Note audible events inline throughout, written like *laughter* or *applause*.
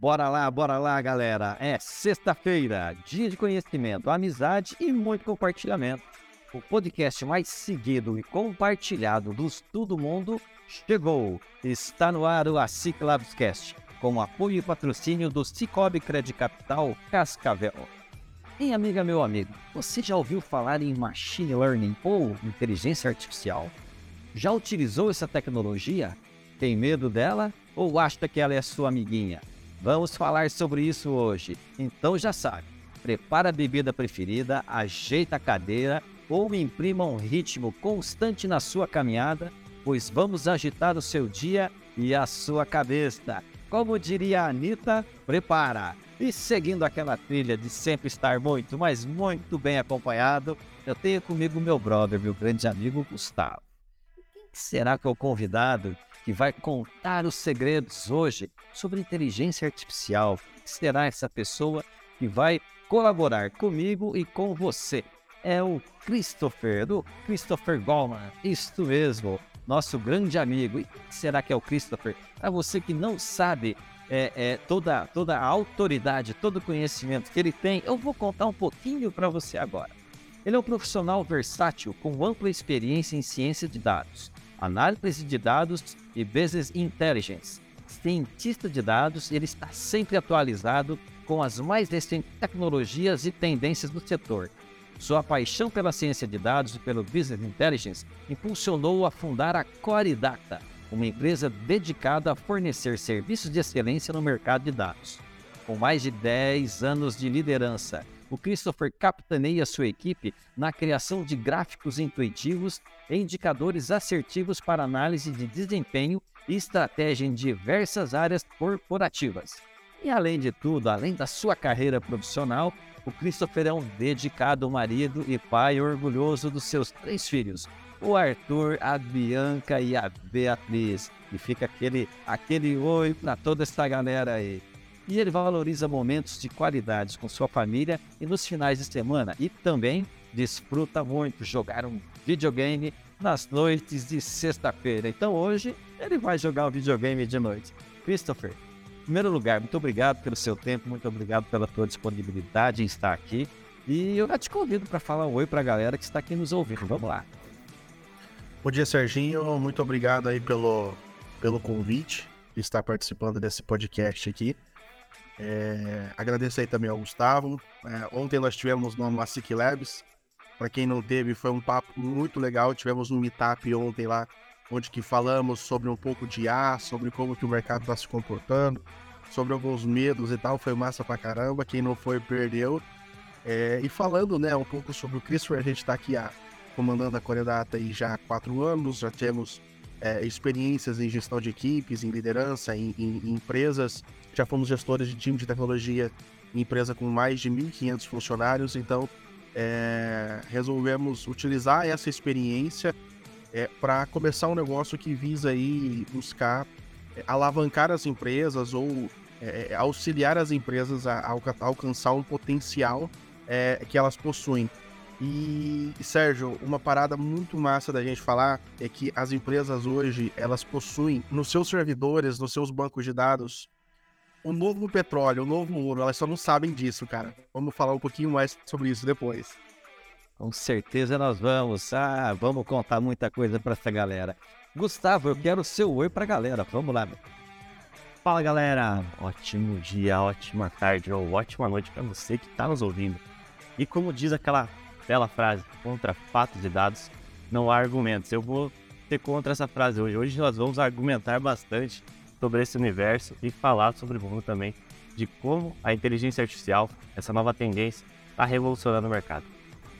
Bora lá, bora lá, galera. É sexta-feira, dia de conhecimento, amizade e muito compartilhamento. O podcast mais seguido e compartilhado dos todo mundo chegou. Está no ar o ASIC com apoio e patrocínio do Cicobi Credit Capital Cascavel. E amiga, meu amigo, você já ouviu falar em Machine Learning ou Inteligência Artificial? Já utilizou essa tecnologia? Tem medo dela ou acha que ela é sua amiguinha? Vamos falar sobre isso hoje. Então já sabe, prepara a bebida preferida, ajeita a cadeira ou imprima um ritmo constante na sua caminhada, pois vamos agitar o seu dia e a sua cabeça. Como diria a Anitta, prepara! E seguindo aquela trilha de sempre estar muito, mas muito bem acompanhado, eu tenho comigo meu brother, meu grande amigo Gustavo. Quem será que é o convidado que vai contar os segredos hoje sobre inteligência artificial? Será essa pessoa que vai colaborar comigo e com você? É o Christopher, do Christopher Goldman, isto mesmo nosso grande amigo. E será que é o Christopher? Para você que não sabe é, é, toda, toda a autoridade, todo o conhecimento que ele tem, eu vou contar um pouquinho para você agora. Ele é um profissional versátil com ampla experiência em ciência de dados, análise de dados e business intelligence. Cientista de dados, ele está sempre atualizado com as mais recentes tecnologias e tendências do setor sua paixão pela ciência de dados e pelo business intelligence impulsionou a fundar a Core Data, uma empresa dedicada a fornecer serviços de excelência no mercado de dados. Com mais de 10 anos de liderança, o Christopher capitaneia sua equipe na criação de gráficos intuitivos e indicadores assertivos para análise de desempenho e estratégia em diversas áreas corporativas. E além de tudo, além da sua carreira profissional, o Christopher é um dedicado marido e pai orgulhoso dos seus três filhos, o Arthur, a Bianca e a Beatriz. E fica aquele, aquele oi para toda essa galera aí. E ele valoriza momentos de qualidade com sua família e nos finais de semana. E também desfruta muito jogar um videogame nas noites de sexta-feira. Então hoje ele vai jogar um videogame de noite. Christopher, primeiro lugar, muito obrigado pelo seu tempo, muito obrigado pela tua disponibilidade em estar aqui. E eu já te convido para falar um oi para a galera que está aqui nos ouvindo. Vamos lá. Bom dia, Serginho. Muito obrigado aí pelo, pelo convite estar participando desse podcast aqui. É, agradeço aí também ao Gustavo. É, ontem nós tivemos no Massic Labs. Para quem não teve, foi um papo muito legal. Tivemos um meetup ontem lá onde que falamos sobre um pouco de IA, sobre como que o mercado está se comportando, sobre alguns medos e tal, foi massa pra caramba, quem não foi perdeu. É, e falando né, um pouco sobre o Christopher, a gente está aqui a, comandando a Coredata aí já há quatro anos, já temos é, experiências em gestão de equipes, em liderança, em, em, em empresas, já fomos gestores de time de tecnologia em empresa com mais de 1.500 funcionários, então é, resolvemos utilizar essa experiência é, para começar um negócio que visa aí buscar é, alavancar as empresas ou é, é auxiliar as empresas a, a, alcançar um potencial é, que elas possuem. E, Sérgio, uma parada muito massa da gente falar é que as empresas hoje, elas possuem nos seus servidores, nos seus bancos de dados, o novo petróleo, o novo ouro, elas só não sabem disso, cara. Vamos falar um pouquinho mais sobre isso depois. Com certeza nós vamos. Ah, vamos contar muita coisa para essa galera. Gustavo, eu quero o seu oi para a galera. Vamos lá. Fala, galera. Ótimo dia, ótima tarde ou ótima noite para você que está nos ouvindo. E como diz aquela bela frase, contra fatos e dados, não há argumentos. Eu vou ter contra essa frase hoje. Hoje nós vamos argumentar bastante sobre esse universo e falar sobre o mundo também, de como a inteligência artificial, essa nova tendência, está revolucionando o mercado.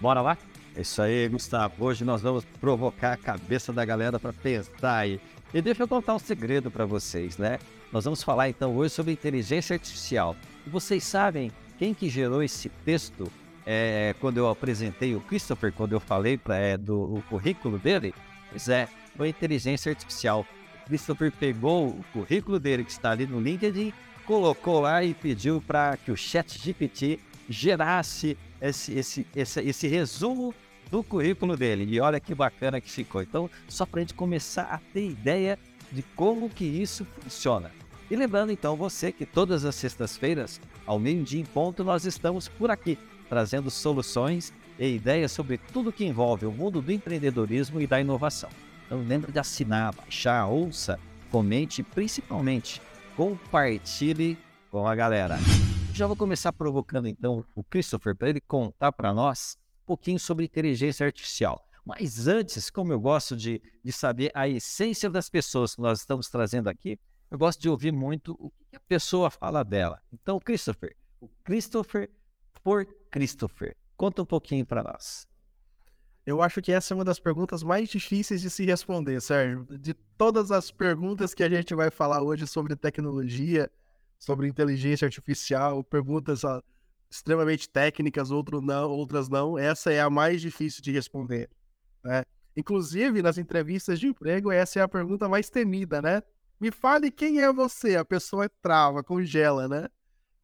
Bora lá? É isso aí, Gustavo. Hoje nós vamos provocar a cabeça da galera para pensar aí. E deixa eu contar um segredo para vocês, né? Nós vamos falar então hoje sobre inteligência artificial. E vocês sabem quem que gerou esse texto é, quando eu apresentei o Christopher, quando eu falei é, do currículo dele, pois é, foi inteligência artificial. Christopher pegou o currículo dele que está ali no LinkedIn, colocou lá e pediu para que o Chat GPT gerasse esse, esse, esse, esse resumo do currículo dele. E olha que bacana que ficou. Então, só para a gente começar a ter ideia de como que isso funciona. E lembrando então você que todas as sextas-feiras, ao meio-dia em ponto, nós estamos por aqui, trazendo soluções e ideias sobre tudo que envolve o mundo do empreendedorismo e da inovação. Então lembre de assinar, baixar, ouça, comente e principalmente compartilhe com a galera. Já vou começar provocando então o Christopher para ele contar para nós um pouquinho sobre inteligência artificial. Mas antes, como eu gosto de, de saber a essência das pessoas que nós estamos trazendo aqui, eu gosto de ouvir muito o que a pessoa fala dela. Então, Christopher, o Christopher por Christopher. Conta um pouquinho para nós. Eu acho que essa é uma das perguntas mais difíceis de se responder, Sérgio. De todas as perguntas que a gente vai falar hoje sobre tecnologia, sobre inteligência artificial, perguntas ó, extremamente técnicas, não, outras não, essa é a mais difícil de responder. Né? Inclusive, nas entrevistas de emprego, essa é a pergunta mais temida, né? Me fale quem é você. A pessoa trava, congela, né?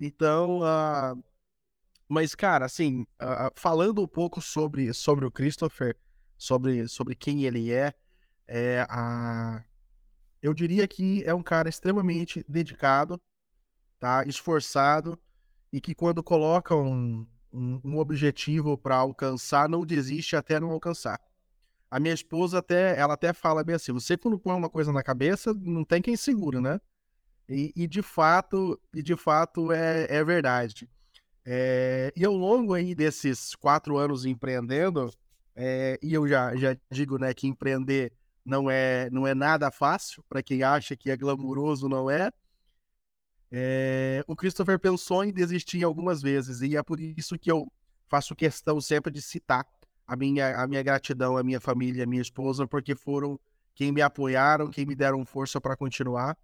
Então, uh... mas, cara, assim, uh, falando um pouco sobre, sobre o Christopher, sobre, sobre quem ele é, é uh... eu diria que é um cara extremamente dedicado, tá? esforçado, e que quando coloca um, um, um objetivo para alcançar, não desiste até não alcançar a minha esposa até, ela até fala bem assim, você quando põe uma coisa na cabeça, não tem quem segura, né? E, e de fato, e de fato é, é verdade. É, e ao longo aí desses quatro anos empreendendo, é, e eu já, já digo né, que empreender não é, não é nada fácil, para quem acha que é glamuroso, não é. é. O Christopher pensou em desistir algumas vezes, e é por isso que eu faço questão sempre de citar a minha, a minha gratidão à minha família, à minha esposa, porque foram quem me apoiaram, quem me deram força para continuar.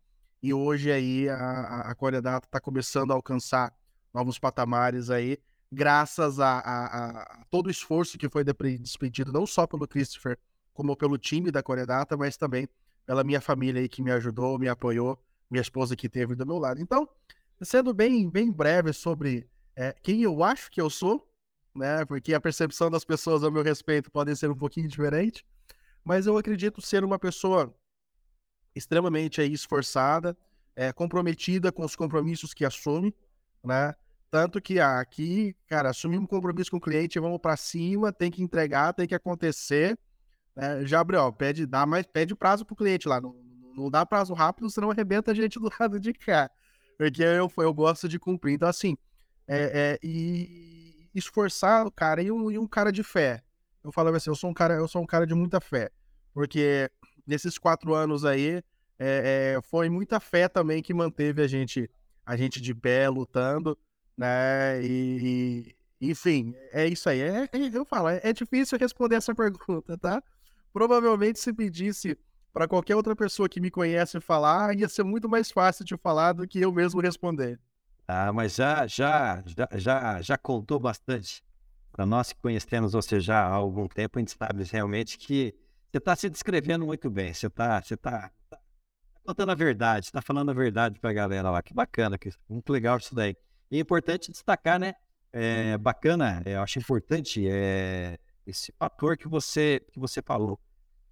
E hoje aí a, a Coreia Data está começando a alcançar novos patamares aí, graças a, a, a, todo o esforço que foi despedido, não só pelo Christopher, como pelo time da Coreia Data, mas também pela minha família aí que me ajudou, me apoiou, minha esposa que esteve do meu lado. Então, sendo bem, bem breve sobre é, quem eu acho que eu sou, né? Porque a percepção das pessoas a meu respeito pode ser um pouquinho diferente, mas eu acredito ser uma pessoa extremamente aí, esforçada, é, comprometida com os compromissos que assume, né? Tanto que aqui, cara, assumir um compromisso com o cliente, vamos para cima, tem que entregar, tem que acontecer. Né? Já abriu, pede, dá mais, pede prazo pro cliente lá. Não, não dá prazo rápido, senão arrebenta a gente *laughs* do lado de cá. Porque eu, eu gosto de cumprir. Então, assim, é, é, e, esforçado, cara, e um, e um cara de fé. Eu falava assim, eu sou um cara, eu sou um cara de muita fé. Porque nesses quatro anos aí, é, é, foi muita fé também que manteve a gente, a gente de pé, lutando, né? E, e enfim, é isso aí. É, é, eu falo, é, é difícil responder essa *laughs* pergunta, tá? Provavelmente se pedisse para qualquer outra pessoa que me conhece falar, ia ser muito mais fácil de falar do que eu mesmo responder. Ah, mas já, já, já, já, contou bastante. Para nós que conhecemos você já há algum tempo, a gente sabe realmente que você está se descrevendo muito bem. Você está você tá contando a verdade, está falando a verdade para a galera lá. Que bacana, que muito legal isso daí. E é importante destacar, né? É bacana, eu acho importante é, esse fator que você, que você falou,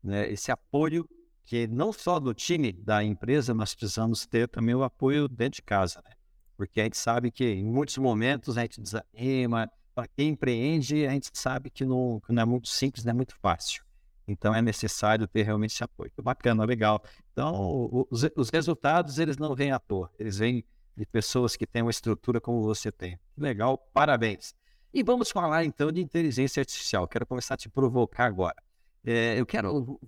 né? Esse apoio que não só do time da empresa, nós precisamos ter também o apoio dentro de casa, né? porque a gente sabe que em muitos momentos a gente desanima. Para quem empreende, a gente sabe que não, que não é muito simples, não é muito fácil. Então é necessário ter realmente esse apoio. Bacana, legal. Então, os, os resultados, eles não vêm à toa. Eles vêm de pessoas que têm uma estrutura como você tem. Legal, parabéns. E vamos falar então de inteligência artificial. Quero começar a te provocar agora. É, eu quero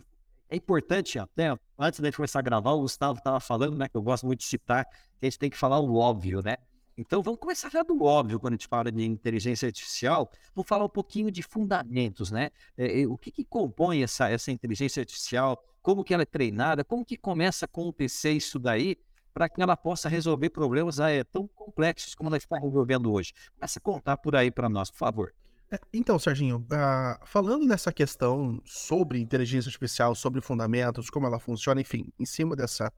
é importante até, antes de começar a gravar, o Gustavo estava falando, né, que eu gosto muito de citar, que a gente tem que falar o óbvio, né? Então vamos começar já do óbvio quando a gente fala de inteligência artificial. Vou falar um pouquinho de fundamentos, né? É, é, o que, que compõe essa, essa inteligência artificial? Como que ela é treinada? Como que começa a acontecer isso daí para que ela possa resolver problemas é, tão complexos como ela está resolvendo hoje? Começa a contar por aí para nós, por favor. É, então, Serginho, uh, falando nessa questão sobre inteligência artificial, sobre fundamentos, como ela funciona, enfim, em cima dessa,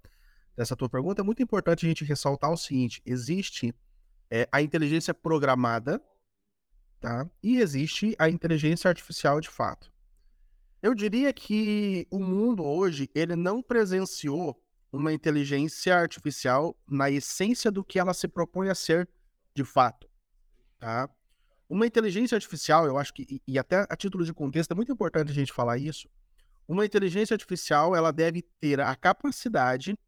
dessa tua pergunta, é muito importante a gente ressaltar o seguinte: existe é, a inteligência programada, tá? E existe a inteligência artificial de fato. Eu diria que o mundo hoje ele não presenciou uma inteligência artificial na essência do que ela se propõe a ser de fato, tá? Uma inteligência artificial, eu acho que, e até a título de contexto, é muito importante a gente falar isso. Uma inteligência artificial, ela deve ter a capacidade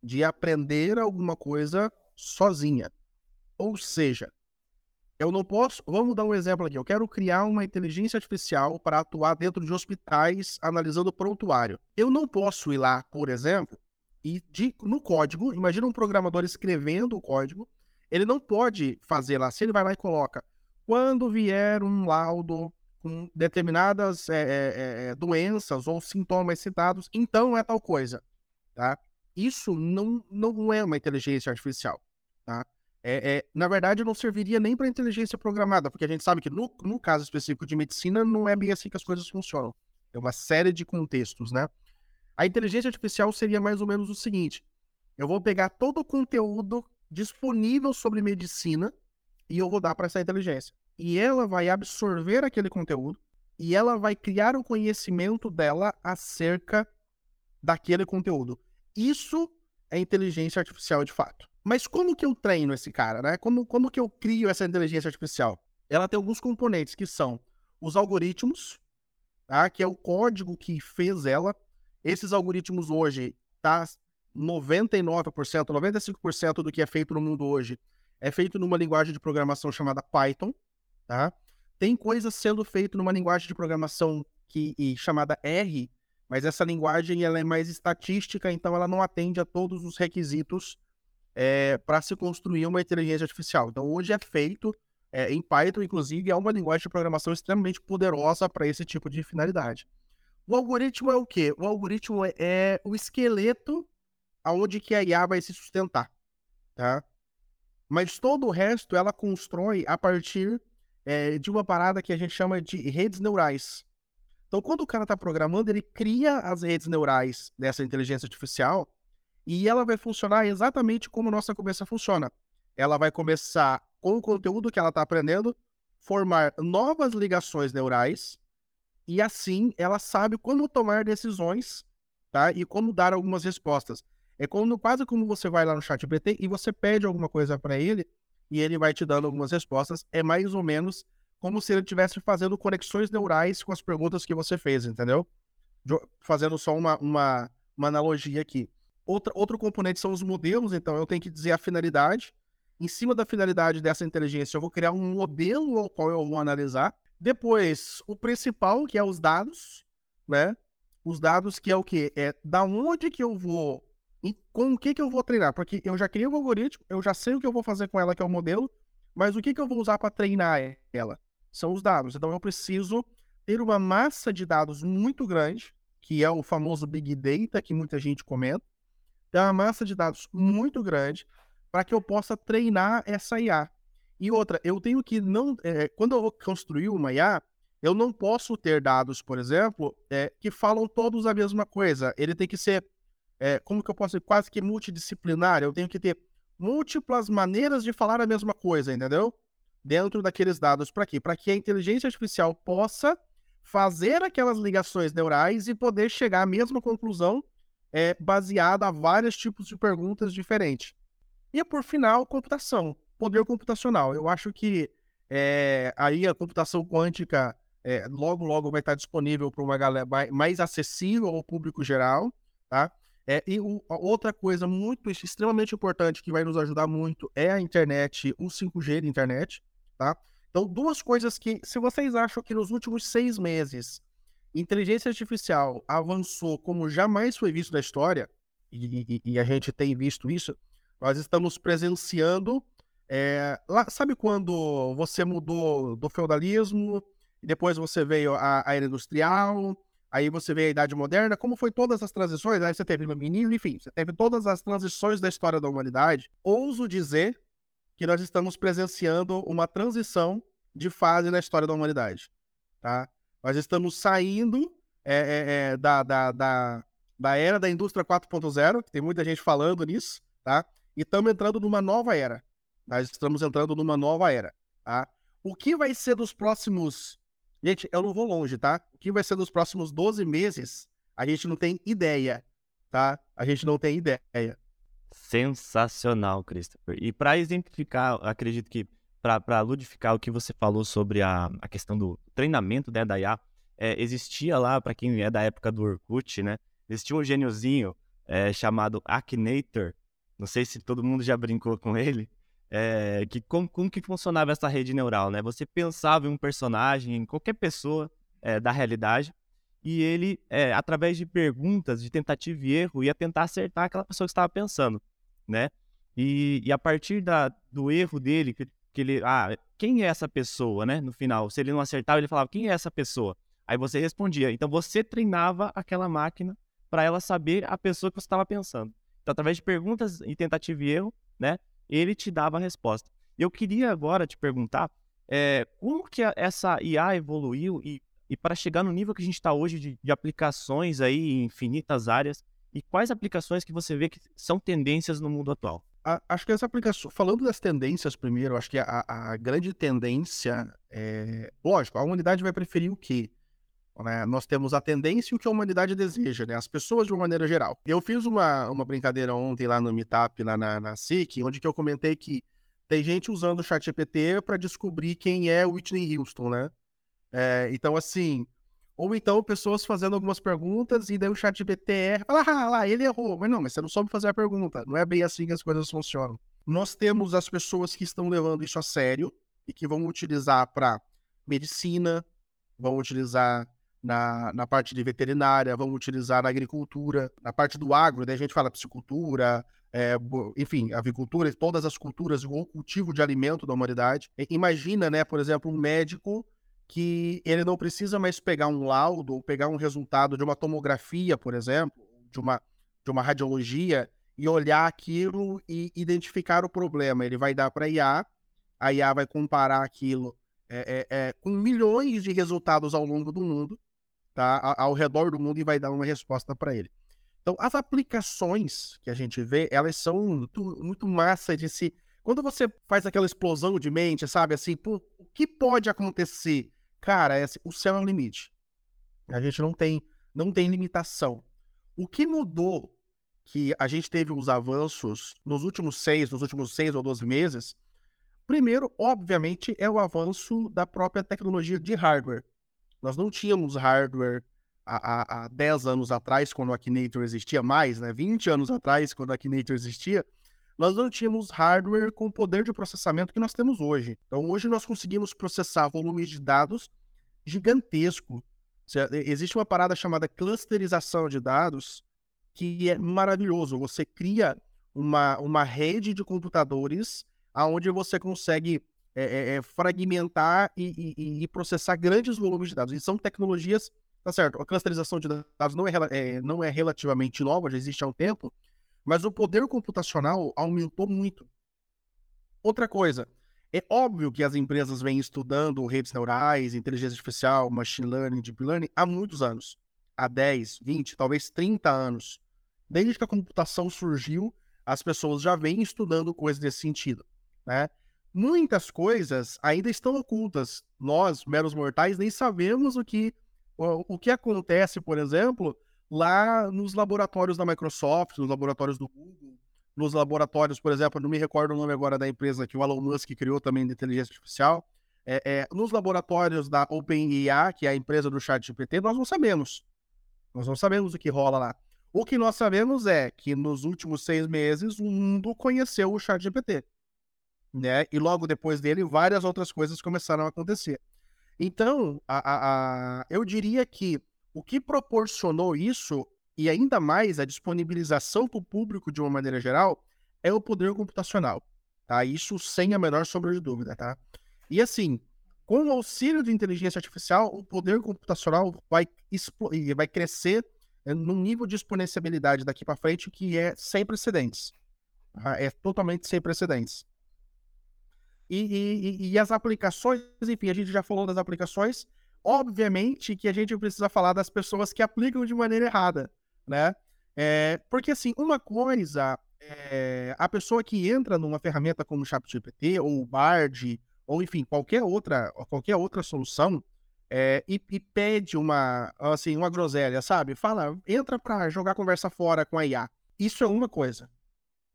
de aprender alguma coisa sozinha. Ou seja, eu não posso. Vamos dar um exemplo aqui. Eu quero criar uma inteligência artificial para atuar dentro de hospitais analisando prontuário. Eu não posso ir lá, por exemplo, e de, no código, imagina um programador escrevendo o código, ele não pode fazer lá. Se ele vai lá e coloca quando vier um laudo com determinadas é, é, doenças ou sintomas citados, então é tal coisa, tá? Isso não, não é uma inteligência artificial, tá? É, é, na verdade, não serviria nem para inteligência programada, porque a gente sabe que no, no caso específico de medicina não é bem assim que as coisas funcionam. É uma série de contextos, né? A inteligência artificial seria mais ou menos o seguinte: eu vou pegar todo o conteúdo disponível sobre medicina e eu vou dar para essa inteligência. E ela vai absorver aquele conteúdo e ela vai criar o conhecimento dela acerca daquele conteúdo. Isso é inteligência artificial de fato. Mas como que eu treino esse cara, né? Como, como que eu crio essa inteligência artificial? Ela tem alguns componentes que são os algoritmos, tá? que é o código que fez ela. Esses algoritmos hoje tá 99%, 95% do que é feito no mundo hoje é feito numa linguagem de programação chamada Python, tá? Tem coisas sendo feito numa linguagem de programação que e, chamada R, mas essa linguagem ela é mais estatística, então ela não atende a todos os requisitos é, para se construir uma inteligência artificial. Então hoje é feito é, em Python, inclusive, é uma linguagem de programação extremamente poderosa para esse tipo de finalidade. O algoritmo é o quê? O algoritmo é, é o esqueleto aonde que a IA vai se sustentar, tá? Mas todo o resto ela constrói a partir é, de uma parada que a gente chama de redes neurais. Então, quando o cara está programando, ele cria as redes neurais dessa inteligência artificial e ela vai funcionar exatamente como nossa cabeça funciona. Ela vai começar com o conteúdo que ela está aprendendo, formar novas ligações neurais e assim ela sabe como tomar decisões, tá? E como dar algumas respostas. É como, quase como você vai lá no chat GPT e você pede alguma coisa para ele e ele vai te dando algumas respostas. É mais ou menos como se ele estivesse fazendo conexões neurais com as perguntas que você fez, entendeu? Fazendo só uma, uma, uma analogia aqui. Outra, outro componente são os modelos, então eu tenho que dizer a finalidade. Em cima da finalidade dessa inteligência, eu vou criar um modelo ao qual eu vou analisar. Depois, o principal, que é os dados, né? Os dados que é o quê? É da onde que eu vou e com o que, que eu vou treinar? Porque eu já criei o algoritmo, eu já sei o que eu vou fazer com ela, que é o modelo, mas o que, que eu vou usar para treinar ela? São os dados. Então eu preciso ter uma massa de dados muito grande, que é o famoso Big Data, que muita gente comenta. Ter uma massa de dados muito grande para que eu possa treinar essa IA. E outra, eu tenho que não. É, quando eu vou construir uma IA, eu não posso ter dados, por exemplo, é, que falam todos a mesma coisa. Ele tem que ser é, como que eu posso dizer, quase que multidisciplinar, eu tenho que ter múltiplas maneiras de falar a mesma coisa, entendeu? Dentro daqueles dados para quê? Para que a inteligência artificial possa fazer aquelas ligações neurais e poder chegar à mesma conclusão é, baseada a vários tipos de perguntas diferentes. E por final, computação, poder computacional. Eu acho que é, aí a computação quântica é, logo, logo vai estar disponível para uma galera mais acessível ao público geral, tá? É, e o, outra coisa muito, extremamente importante que vai nos ajudar muito é a internet, o 5G de internet, tá? Então, duas coisas que, se vocês acham que nos últimos seis meses inteligência artificial avançou como jamais foi visto na história, e, e, e a gente tem visto isso, nós estamos presenciando. É, lá, sabe quando você mudou do feudalismo, depois você veio a, a era industrial, Aí você vê a Idade Moderna, como foi todas as transições, aí você teve o menino, enfim, você teve todas as transições da história da humanidade. Ouso dizer que nós estamos presenciando uma transição de fase na história da humanidade, tá? Nós estamos saindo é, é, é, da, da, da, da era da indústria 4.0, que tem muita gente falando nisso, tá? E estamos entrando numa nova era. Nós estamos entrando numa nova era, tá? O que vai ser dos próximos... Gente, eu não vou longe, tá? O que vai ser dos próximos 12 meses, a gente não tem ideia, tá? A gente não tem ideia. Sensacional, Christopher. E para exemplificar, acredito que para ludificar o que você falou sobre a, a questão do treinamento né, da IA, é, existia lá, para quem é da época do Orkut, né? Existia um gêniozinho é, chamado Akinator, não sei se todo mundo já brincou com ele, é, que como, como, que funcionava essa rede neural, né? Você pensava em um personagem, em qualquer pessoa é, da realidade, e ele, é, através de perguntas, de tentativa e erro, ia tentar acertar aquela pessoa que estava pensando, né? E, e a partir da, do erro dele, que, que, ele, ah, quem é essa pessoa, né? No final, se ele não acertava, ele falava, quem é essa pessoa? Aí você respondia. Então você treinava aquela máquina para ela saber a pessoa que você estava pensando. Então, através de perguntas e tentativa e erro, né? Ele te dava a resposta. Eu queria agora te perguntar é, como que essa IA evoluiu e e para chegar no nível que a gente está hoje de, de, aplicações aí em infinitas áreas, e quais aplicações que você vê que são tendências no mundo atual? A, acho que as aplicações, falando das tendências primeiro, acho que a, a grande tendência é, lógico, a humanidade vai preferir o quê? Né? Nós temos a tendência e o que a humanidade deseja, né? As pessoas de uma maneira geral. Eu fiz uma, uma brincadeira ontem lá no Meetup, lá na, na SIC, onde que eu comentei que tem gente usando o ChatGPT para descobrir quem é Whitney Houston, né? É, então, assim, ou então pessoas fazendo algumas perguntas e daí o chat GPT erra, ah, lá, ele errou. Mas não, mas você não soube fazer a pergunta. Não é bem assim que as coisas funcionam. Nós temos as pessoas que estão levando isso a sério e que vão utilizar para medicina, vão utilizar na, na parte de veterinária, vão utilizar na agricultura, na parte do agro, daí a gente fala piscicultura, é, enfim, avicultura, todas as culturas, o cultivo de alimento da humanidade. Imagina, né, por exemplo, um médico que ele não precisa mais pegar um laudo ou pegar um resultado de uma tomografia, por exemplo, de uma, de uma radiologia, e olhar aquilo e identificar o problema. Ele vai dar para IA, a IA vai comparar aquilo é, é, é, com milhões de resultados ao longo do mundo, tá? ao redor do mundo, e vai dar uma resposta para ele. Então, as aplicações que a gente vê, elas são muito, muito massa de se. Quando você faz aquela explosão de mente, sabe assim, pô, o que pode acontecer? Cara, é assim, o céu é o limite. A gente não tem, não tem limitação. O que mudou que a gente teve os avanços nos últimos seis, nos últimos seis ou doze meses, primeiro, obviamente, é o avanço da própria tecnologia de hardware. Nós não tínhamos hardware há, há, há 10 anos atrás, quando o Akinator existia mais, né? 20 anos atrás, quando o Akinator existia, nós não tínhamos hardware com o poder de processamento que nós temos hoje. Então, hoje nós conseguimos processar volumes de dados gigantesco. Existe uma parada chamada clusterização de dados que é maravilhoso. Você cria uma, uma rede de computadores aonde você consegue é, é, é fragmentar e, e, e, processar grandes volumes de dados. E são tecnologias, tá certo? A clusterização de dados não é, é, não é relativamente nova, já existe há um tempo, mas o poder computacional aumentou muito. Outra coisa, é óbvio que as empresas vêm estudando redes neurais, inteligência artificial, machine learning, deep learning há muitos anos. Há 10, 20, talvez 30 anos. Desde que a computação surgiu, as pessoas já vêm estudando coisas nesse sentido. Né? Muitas coisas ainda estão ocultas. Nós, meros mortais, nem sabemos o que, o, o que acontece, por exemplo, lá nos laboratórios da Microsoft, nos laboratórios do Google, nos laboratórios, por exemplo, não me recordo o nome agora da empresa que o Elon Musk criou também de inteligência artificial, é, é, nos laboratórios da OpenIA, que é a empresa do chat GPT, nós não sabemos. Nós não sabemos o que rola lá. O que nós sabemos é que nos últimos seis meses o mundo conheceu o chat GPT. Né? E logo depois dele, várias outras coisas começaram a acontecer. Então, a, a, a, eu diria que o que proporcionou isso, e ainda mais a disponibilização para o público de uma maneira geral, é o poder computacional. Tá? Isso sem a menor sombra de dúvida. Tá? E assim, com o auxílio de inteligência artificial, o poder computacional vai, vai crescer eh, num nível de exponenciabilidade daqui para frente que é sem precedentes. Tá? É totalmente sem precedentes. E, e, e, as aplicações, enfim, a gente já falou das aplicações. Obviamente que a gente precisa falar das pessoas que aplicam de maneira errada, né? É, porque, assim, uma coisa é a pessoa que entra numa ferramenta como o ChatGPT ou o Bard, ou enfim, qualquer outra, qualquer outra solução, é, e, e, pede uma, assim, uma groselha, sabe? Fala, entra para jogar conversa fora com a IA. Isso é uma coisa.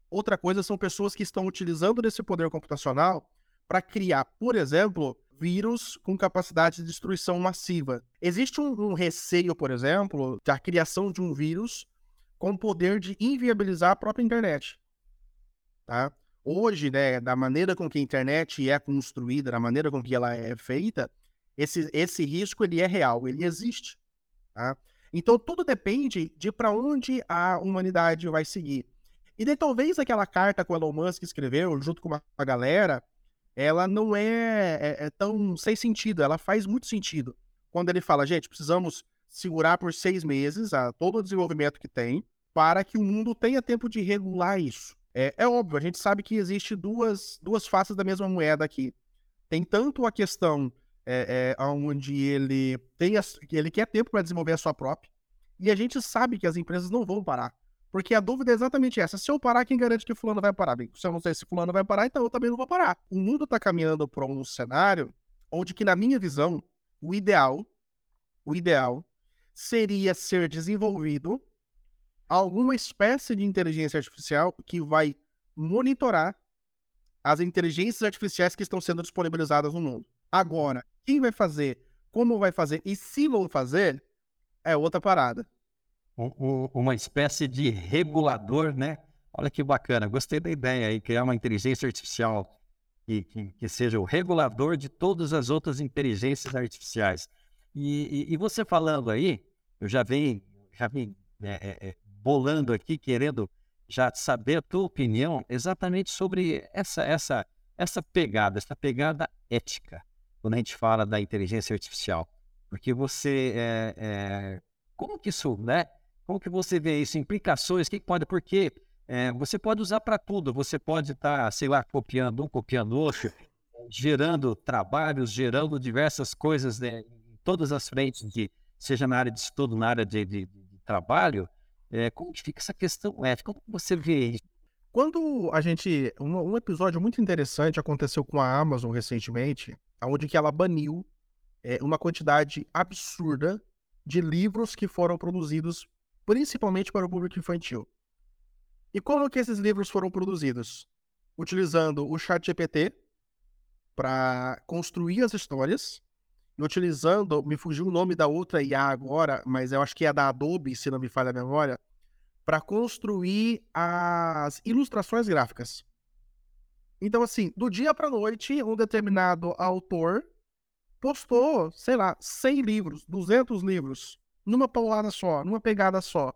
Outra coisa são pessoas que estão utilizando desse poder computacional para criar, por exemplo, vírus com capacidade de destruição massiva. Existe um, um receio, por exemplo, da criação de um vírus com poder de inviabilizar a própria internet. Tá? Hoje, né, da maneira com que a internet é construída, da maneira com que ela é feita, esse, esse risco ele é real, ele existe. Tá? Então tudo depende de para onde a humanidade vai seguir. E daí talvez aquela carta que o Elon Musk escreveu junto com uma galera, ela não é, é, é tão sem sentido, ela faz muito sentido. Quando ele fala, gente, precisamos segurar por seis meses a todo o desenvolvimento que tem, para que o mundo tenha tempo de regular isso. É, é, óbvio, a gente sabe que existe duas, duas faces da mesma moeda aqui. Tem tanto a questão é, é, onde ele tem a, ele quer tempo para desenvolver a sua própria. E a gente sabe que as empresas não vão parar. Porque a dúvida é exatamente essa. Se eu parar, quem garante que fulano vai parar? Bem, se eu não sei se fulano vai parar, então eu também não vou parar. O mundo está caminhando para um cenário onde que, na minha visão, o ideal, o ideal seria ser desenvolvido alguma espécie de inteligência artificial que vai monitorar as inteligências artificiais que estão sendo disponibilizadas no mundo. Agora, quem vai fazer, como vai fazer e se vão fazer, é outra parada. Uma espécie de regulador, né? Olha que bacana, gostei da ideia aí, criar uma inteligência artificial que, que, que seja o regulador de todas as outras inteligências artificiais. E, e, e você falando aí, eu já vim, já vim é, é, bolando aqui, querendo já saber a tua opinião exatamente sobre essa, essa, essa pegada, essa pegada ética quando a gente fala da inteligência artificial. Porque você. É, é, como que isso, né? Como que você vê isso? Implicações, o que pode. Porque é, você pode usar para tudo. Você pode estar, tá, sei lá, copiando um, copiando outro, gerando trabalhos, gerando diversas coisas né, em todas as frentes, de, seja na área de estudo, na área de, de, de trabalho. É, como que fica essa questão ética? Como você vê isso? Quando a gente. Um, um, episódio muito interessante aconteceu com a Amazon recentemente, onde que ela baniu é, uma quantidade absurda de livros que foram produzidos principalmente para o público infantil. E como que esses livros foram produzidos? Utilizando o ChatGPT para construir as histórias, e utilizando, me fugiu o nome da outra IA agora, mas eu acho que é da Adobe, se não me falha a memória, para construir as ilustrações gráficas. Então, assim, do dia para noite, um determinado autor postou, sei lá, 100 livros, 200 livros, numa paulada só, numa pegada só.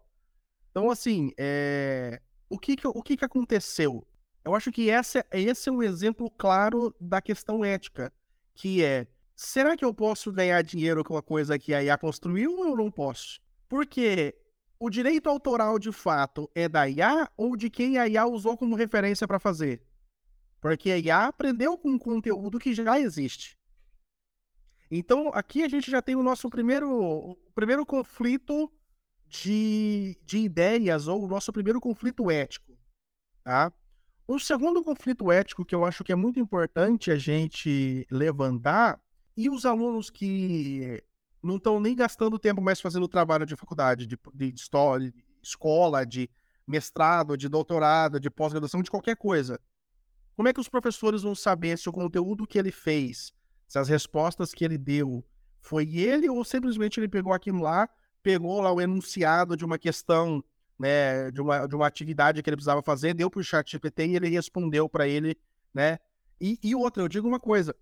Então, assim, é... o, que, que, o que, que aconteceu? Eu acho que esse, esse é um exemplo claro da questão ética, que é, será que eu posso ganhar dinheiro com a coisa que a IA construiu ou eu não posso? Porque o direito autoral de fato é da IA ou de quem a IA usou como referência para fazer? Porque a IA aprendeu com um conteúdo que já existe. Então, aqui a gente já tem o nosso primeiro, o primeiro conflito de, de ideias, ou o nosso primeiro conflito ético. Tá? O segundo conflito ético que eu acho que é muito importante a gente levantar, e os alunos que não estão nem gastando tempo mais fazendo trabalho de faculdade, de, de história, de escola, de mestrado, de doutorado, de pós-graduação, de qualquer coisa. Como é que os professores vão saber se o conteúdo que ele fez, se as respostas que ele deu, foi ele ou simplesmente ele pegou aquilo lá, pegou lá o enunciado de uma questão, né, de uma, de uma atividade que ele precisava fazer, deu para o chat GPT e ele respondeu para ele, né? E, e outra, eu digo uma coisa,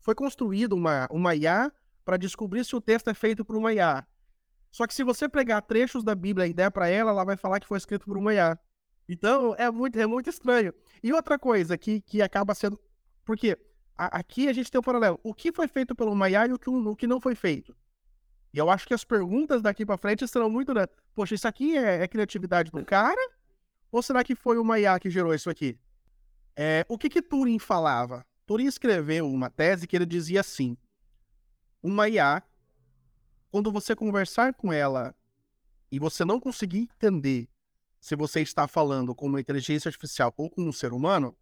foi construído uma, uma IA para descobrir se o texto é feito por uma IA. Só que se você pegar trechos da Bíblia e der para ela, ela vai falar que foi escrito por uma IA. Então, é muito, é muito estranho. E outra coisa que, que acaba sendo. Porque a, aqui a gente tem um paralelo. O que foi feito por uma IA e o que, o que não foi feito? E eu acho que as perguntas daqui para frente serão muito. Né? Poxa, isso aqui é, é criatividade do cara? Ou será que foi uma IA que gerou isso aqui? É, o que que Turing falava? Turing escreveu uma tese que ele dizia assim: uma IA, quando você conversar com ela e você não conseguir entender se você está falando com uma inteligência artificial ou com um ser humano,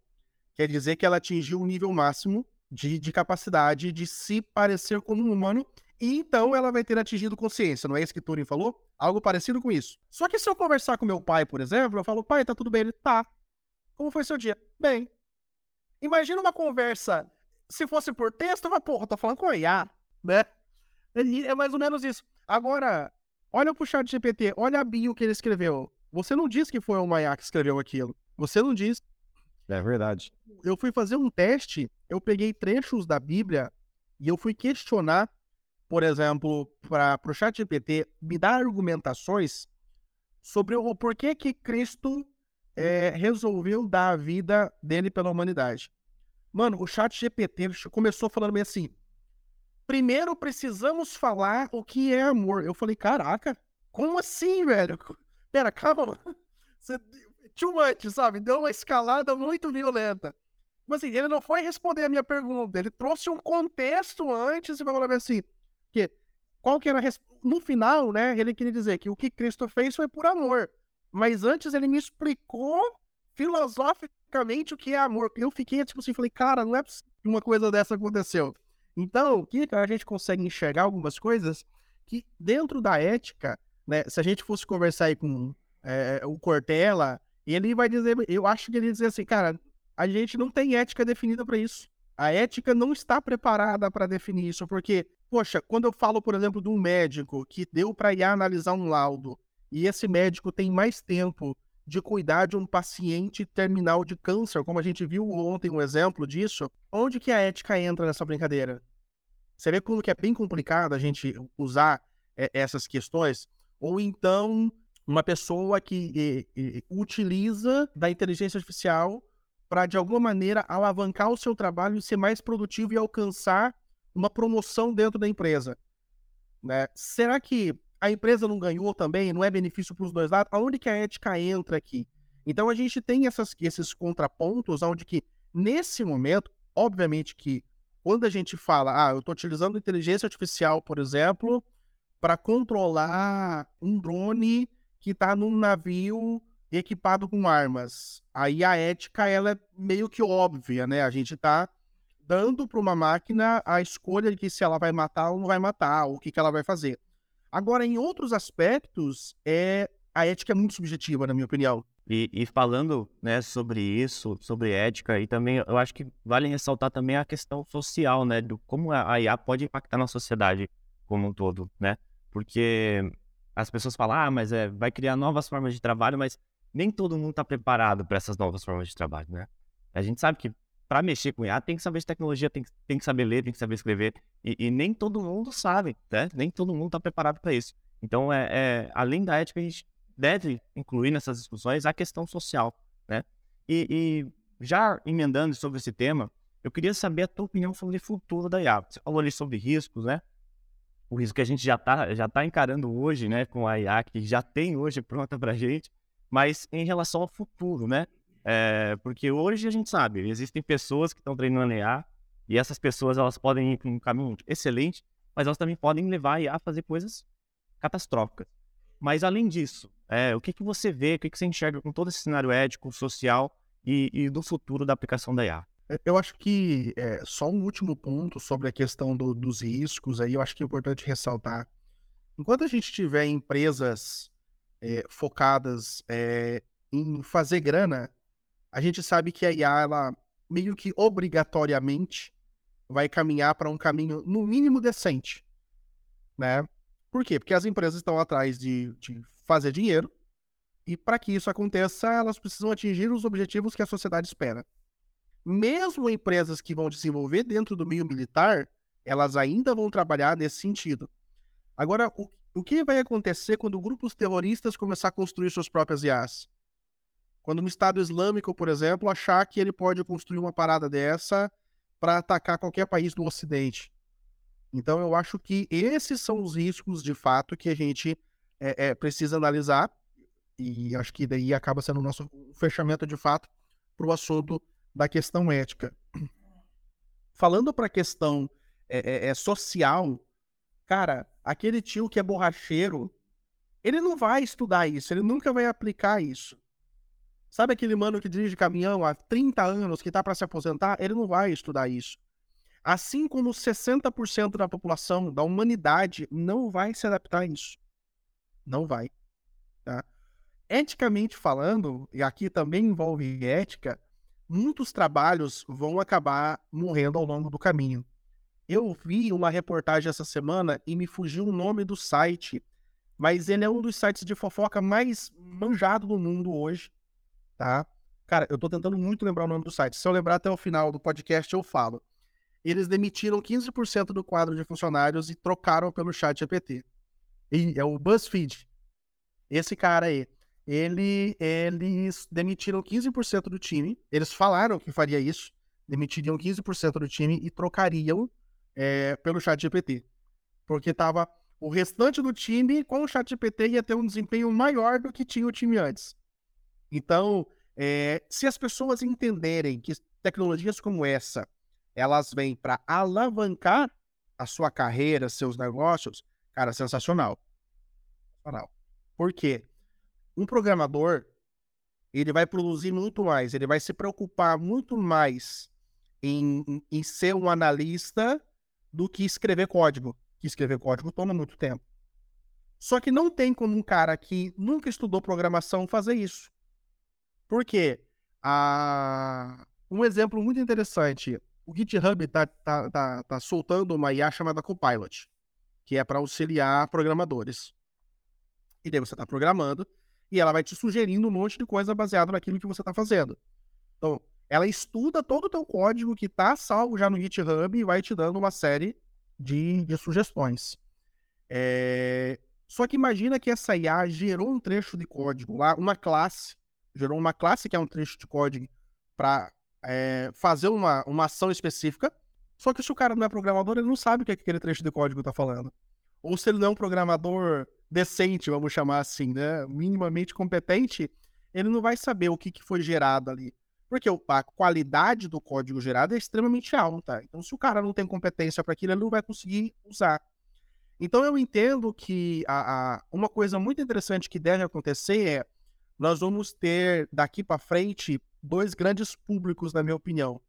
quer dizer que ela atingiu o nível máximo de, de capacidade de se parecer como um humano e então ela vai ter atingido consciência, não é isso que Turing falou? Algo parecido com isso. Só que se eu conversar com meu pai, por exemplo, eu falo, pai, tá tudo bem? Ele, tá. Como foi seu dia? Bem. Imagina uma conversa, se fosse por texto, mas porra, tô falando com a IA, né? É mais ou menos isso. Agora, olha pro chat GPT, olha a bio que ele escreveu. Você não diz que foi o Maia que escreveu aquilo. Você não diz. É verdade. Eu fui fazer um teste, eu peguei trechos da Bíblia e eu fui questionar, por exemplo, para o chat GPT me dar argumentações sobre o porquê que Cristo é, resolveu dar a vida dele pela humanidade. Mano, o chat GPT começou falando meio assim, primeiro precisamos falar o que é amor. Eu falei, caraca, como assim, velho? Pera, calma. Você, too much, sabe? Deu uma escalada muito violenta. Mas assim, ele não foi responder a minha pergunta. Ele trouxe um contexto antes e falou assim, que qual que era a no final, né? Ele queria dizer que o que Cristo fez foi por amor. Mas antes ele me explicou filosoficamente o que é amor. Eu fiquei tipo assim, falei, cara, não é que uma coisa dessa aconteceu. Então, que a gente consegue enxergar algumas coisas que dentro da ética né, se a gente fosse conversar aí com é, o Cortella, ele vai dizer, eu acho que ele dizer assim, cara, a gente não tem ética definida para isso. A ética não está preparada para definir isso, porque, poxa, quando eu falo, por exemplo, de um médico que deu para ir analisar um laudo e esse médico tem mais tempo de cuidar de um paciente terminal de câncer, como a gente viu ontem um exemplo disso, onde que a ética entra nessa brincadeira? Você vê como que é bem complicado a gente usar é, essas questões? Ou então, uma pessoa que e, e, utiliza da inteligência artificial para, de alguma maneira, alavancar o seu trabalho e ser mais produtivo e alcançar uma promoção dentro da empresa. Né? Será que a empresa não ganhou também? Não é benefício para os dois lados? Aonde que a ética entra aqui? Então, a gente tem essas, esses contrapontos onde que, nesse momento, obviamente que quando a gente fala, ah, eu estou utilizando inteligência artificial, por exemplo, para controlar um drone que está num navio equipado com armas. Aí a ética ela é meio que óbvia, né? A gente está dando para uma máquina a escolha de que se ela vai matar ou não vai matar, o que, que ela vai fazer. Agora, em outros aspectos, é a ética é muito subjetiva, na minha opinião. E, e, falando né, sobre isso, sobre ética, e também eu acho que vale ressaltar também a questão social, né? Do como a IA pode impactar na sociedade como um todo, né? Porque as pessoas falam, ah, mas é, vai criar novas formas de trabalho, mas nem todo mundo está preparado para essas novas formas de trabalho, né? A gente sabe que para mexer com IA tem que saber de tecnologia, tem, tem que saber ler, tem que saber escrever, e, e nem todo mundo sabe, né? Nem todo mundo está preparado para isso. Então, é, é, além da ética, a gente deve incluir nessas discussões a questão social, né? E, e já emendando sobre esse tema, eu queria saber a tua opinião sobre o futuro da IA. Você falou ali sobre riscos, né? O risco que a gente já está já tá encarando hoje, né, com a IA, que já tem hoje pronta para a gente, mas em relação ao futuro, né? É, porque hoje a gente sabe, existem pessoas que estão treinando IA e essas pessoas elas podem ir para um caminho excelente, mas elas também podem levar a IA a fazer coisas catastróficas. Mas além disso, é, o que, que você vê, o que, que você enxerga com todo esse cenário ético, social e, e do futuro da aplicação da IA? É, eu acho que é, só um último ponto sobre a questão do, dos riscos aí, eu acho que é importante ressaltar. Enquanto a gente tiver empresas é, focadas é, em fazer grana, a gente sabe que a IA, ela meio que obrigatoriamente vai caminhar para um caminho, no mínimo, decente. Né? Por quê? Porque as empresas estão atrás de, de fazer dinheiro, e para que isso aconteça, elas precisam atingir os objetivos que a sociedade espera mesmo empresas que vão desenvolver dentro do meio militar, elas ainda vão trabalhar nesse sentido. Agora, o, o que vai acontecer quando grupos terroristas começar a construir suas próprias IAs? Quando um Estado Islâmico, por exemplo, achar que ele pode construir uma parada dessa para atacar qualquer país do Ocidente. Então, eu acho que esses são os riscos, de fato, que a gente é, é, precisa analisar. E acho que daí acaba sendo o nosso fechamento, de fato, para o assunto da questão ética. falando para a questão é, é, é, social, cara, aquele tio que é borracheiro, ele não vai estudar isso, ele nunca vai aplicar isso. Sabe aquele mano que dirige caminhão há 30 anos, que tá para se aposentar? Ele não vai estudar isso. Assim como 60% da população, da humanidade, não vai se adaptar a isso. Não vai. Tá? Eticamente falando, e aqui também envolve ética, muitos trabalhos vão acabar morrendo ao longo do caminho. Eu vi uma reportagem essa semana e me fugiu o nome do site, mas ele é um dos sites de fofoca mais manjado do mundo hoje tá? Cara, eu tô tentando muito lembrar o nome do site. Se eu lembrar até o final do podcast, eu falo. Eles demitiram 15% do quadro de funcionários e trocaram pelo chat GPT. E é o BuzzFeed. Esse cara aí. Ele, eles demitiram 15% do time. Eles falaram que faria isso. Demitiriam 15% do time e trocariam é, pelo chat GPT. Porque tava o restante do time com o chat GPT ia ter um desempenho maior do que tinha o time antes. Então, é, se as pessoas entenderem que tecnologias como essa, elas vêm para alavancar a sua carreira, seus negócios, cara, sensacional. Sensacional. Por quê? Um programador, ele vai produzir muito mais, ele vai se preocupar muito mais em, em ser um analista do que escrever código. Que escrever código toma muito tempo. Só que não tem como um cara que nunca estudou programação fazer isso. Por quê? Ah, um exemplo muito interessante. O GitHub está tá, tá, tá soltando uma IA chamada Copilot, que é para auxiliar programadores. E daí você está programando e ela vai te sugerindo um monte de coisa baseado naquilo que você está fazendo. Então, ela estuda todo o teu código que está salvo já no GitHub e vai te dando uma série de, de sugestões. É... Só que imagina que essa IA gerou um trecho de código lá, uma classe gerou uma classe que é um trecho de código para é, fazer uma, uma ação específica. Só que se o cara não é programador, ele não sabe o que, é que aquele trecho de código está falando. Ou se ele não é um programador decente, vamos chamar assim, né? minimamente competente, ele não vai saber o que, que foi gerado ali. Porque a qualidade do código gerado é extremamente alta. Então, se o cara não tem competência para aquilo, ele não vai conseguir usar. Então, eu entendo que a, a, uma coisa muito interessante que deve acontecer é nós vamos ter daqui para frente dois grandes públicos, na minha opinião.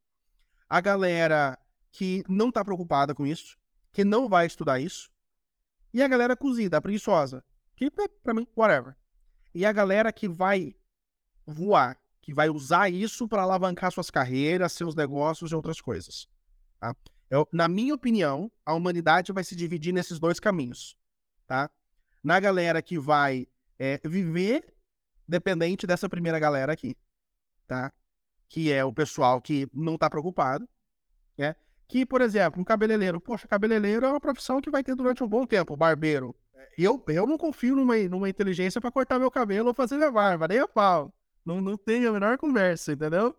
A galera que não está preocupada com isso, que não vai estudar isso, e a galera cozida, preguiçosa, que para mim, whatever. E a galera que vai voar, que vai usar isso para alavancar suas carreiras, seus negócios e outras coisas. Tá? Eu, na minha opinião, a humanidade vai se dividir nesses dois caminhos. Tá? Na galera que vai é, viver dependente dessa primeira galera aqui, tá? Que é o pessoal que não tá preocupado, né? Que, por exemplo, um cabeleireiro. Poxa, cabeleireiro é uma profissão que vai ter durante um bom tempo, barbeiro. Eu, eu não confio numa, numa inteligência para cortar meu cabelo ou fazer minha barba, nem a pau. Não, não tem a menor conversa, entendeu?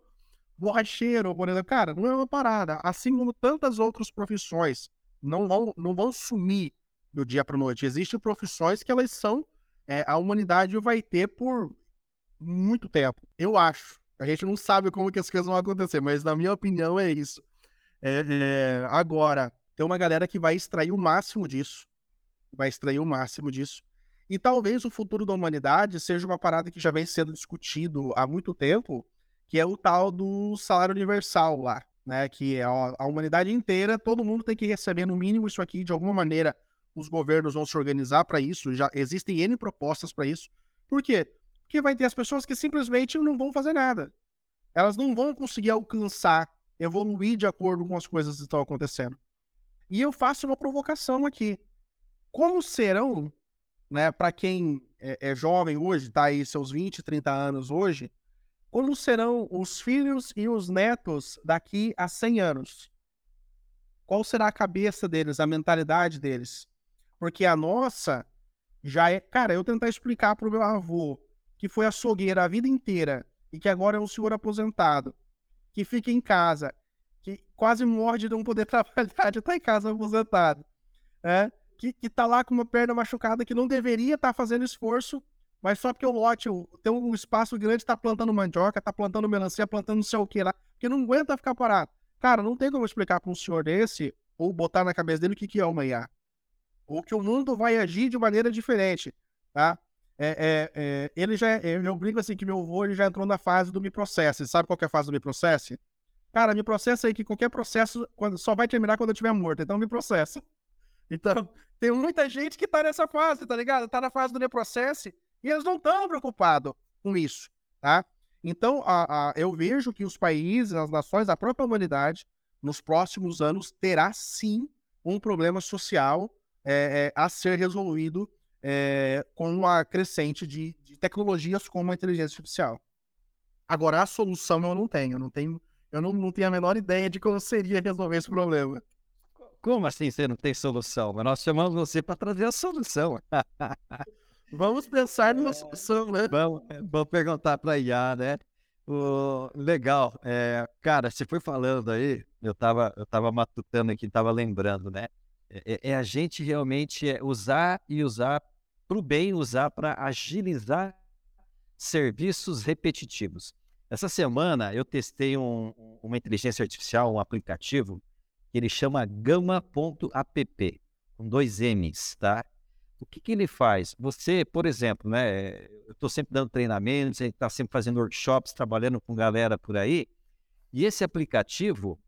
Borracheiro, por exemplo, cara, não é uma parada. Assim como tantas outras profissões não vão, não vão sumir do dia para noite. Existem profissões que elas são. É, a humanidade vai ter por muito tempo. Eu acho. A gente não sabe como que as coisas vão acontecer, mas na minha opinião é isso. É, é, agora, tem uma galera que vai extrair o máximo disso. Vai extrair o máximo disso. E talvez o futuro da humanidade seja uma parada que já vem sendo discutido há muito tempo, que é o tal do salário universal lá, né? Que é a, humanidade inteira, todo mundo tem que receber no mínimo isso aqui de alguma maneira. Os governos vão se organizar para isso, já existem N propostas para isso. Por quê? que vai ter as pessoas que simplesmente não vão fazer nada. Elas não vão conseguir alcançar, evoluir de acordo com as coisas que estão acontecendo. E eu faço uma provocação aqui. Como serão, né, para quem é, é, jovem hoje, está aí seus 20, 30 anos hoje, como serão os filhos e os netos daqui a 100 anos? Qual será a cabeça deles, a mentalidade deles? Porque a nossa já é. Cara, eu tentar explicar para o meu avô que foi açougueiro a vida inteira e que agora é um senhor aposentado, que fica em casa, que quase morre de não poder *laughs* trabalhar, de estar em casa aposentado, né? que, que tá lá com uma perna machucada, que não deveria estar tá fazendo esforço, mas só porque o lote tem um espaço grande, está plantando mandioca, está plantando melancia, plantando não sei o que lá, que não aguenta ficar parado. Cara, não tem como explicar para um senhor desse ou botar na cabeça dele o que, que é uma IA. Ou que o mundo vai agir de maneira diferente, tá? É, é, é, ele já, eu brinco assim que meu avô ele já entrou na fase do me processe. Sabe qual é a fase do me processe? Cara, me processa aí que qualquer processo quando, só vai terminar quando eu estiver morto, então me processa. *laughs* Então, tem muita gente que tá nessa fase, tá ligado? Tá na fase do me processe e eles não estão preocupados com isso, tá? Então, a, a, eu vejo que os países, as nações, a própria humanidade, nos próximos anos, terá sim um problema social é, é, a ser resolvido é, com uma crescente de, de, tecnologias como a inteligência artificial. Agora, a solução eu não tenho. Eu não tenho, eu não, não tenho a menor ideia de como seria resolver esse problema. Como assim você não tem solução? Mas nós chamamos você para trazer a solução. *laughs* Vamos pensar numa solução, né? Vamos, é, vamos perguntar para a IA, né? O, legal. É, cara, você foi falando aí, eu estava eu tava matutando aqui, estava lembrando, né? É, é, é, a gente realmente usar e usar para o bem, usar para agilizar serviços repetitivos. Essa semana eu testei um, uma inteligência artificial, um aplicativo, que ele chama Gama.app, com dois M's, tá? O que, que ele faz? Você, por exemplo, né? Eu estou sempre dando treinamentos, a gente está sempre fazendo workshops, trabalhando com galera por aí. E esse aplicativo,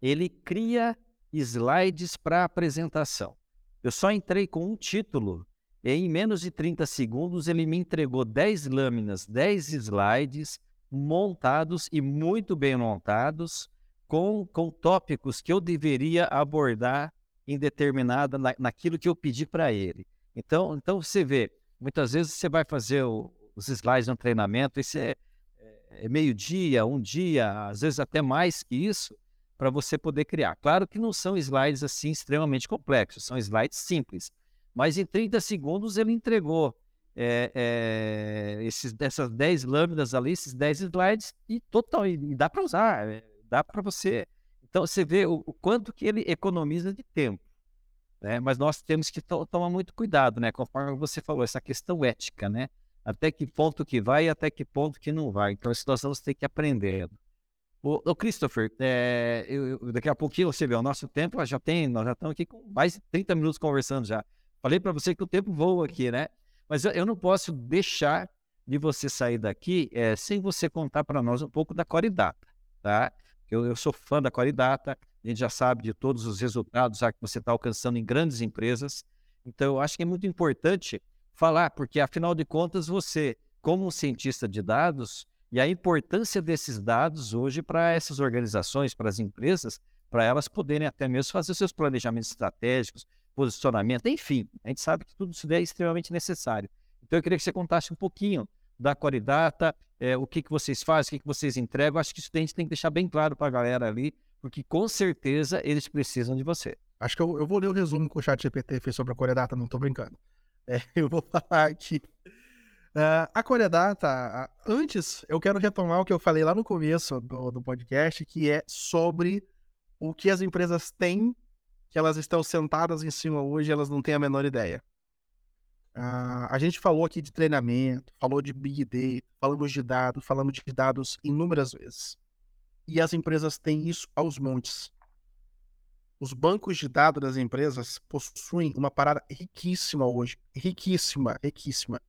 ele cria slides para apresentação. Eu só entrei com um título em menos de 30 segundos ele me entregou 10 lâminas, 10 slides montados e muito bem montados com, com tópicos que eu deveria abordar em determinada na, naquilo que eu pedi para ele. Então, então você vê, muitas vezes você vai fazer o, os slides no treinamento, isso é, é, é meio-dia, um dia, às vezes até mais que isso, para você poder criar. Claro que não são slides assim extremamente complexos, são slides simples. Mas em 30 segundos ele entregou é, é, esses, essas 10 lâminas ali, esses 10 slides, e total, e dá para usar, é, dá para você. Então você vê o, o, quanto que ele economiza de tempo. Né? Mas nós temos que to tomar muito cuidado, né? Conforme você falou, essa questão ética, né? Até que ponto que vai e até que ponto que não vai. Então, nós vamos ter que aprender. O, o Christopher, eu, eu, daqui a pouquinho você vê, o nosso tempo já tem, nós já estamos aqui com mais de 30 minutos conversando já. Falei para você que o tempo voa aqui, né? Mas eu, eu não posso deixar de você sair daqui é, sem você contar para nós um pouco da Coridata, tá? Eu, eu sou fã da Coridata, a gente já sabe de todos os resultados que você está alcançando em grandes empresas. Então, eu acho que é muito importante falar, porque afinal de contas, você, como um cientista de dados, e a importância desses dados hoje para essas organizações, para as empresas, para elas poderem até mesmo fazer seus planejamentos estratégicos, posicionamento, enfim, a gente sabe que tudo isso é extremamente necessário. Então, eu queria que você contasse um pouquinho da Qualidata, é, o que, que vocês fazem, o que, que vocês entregam. Acho que isso a gente tem que deixar bem claro para a galera ali, porque com certeza eles precisam de você. Acho que eu, eu vou ler o resumo que o chat GPT fez sobre a Coredata, não estou brincando. É, *laughs* eu vou falar aqui. Uh, a Coredata, antes eu quero retomar o que eu falei lá no começo do, do podcast, que é sobre o que as empresas têm, que elas estão sentadas em cima hoje elas não têm a menor ideia. Uh, a gente falou aqui de treinamento, falou de Big Data, falamos de dados, falamos de dados inúmeras vezes e as empresas têm isso aos montes. Os bancos de dados das empresas possuem uma parada riquíssima hoje, riquíssima, riquíssima.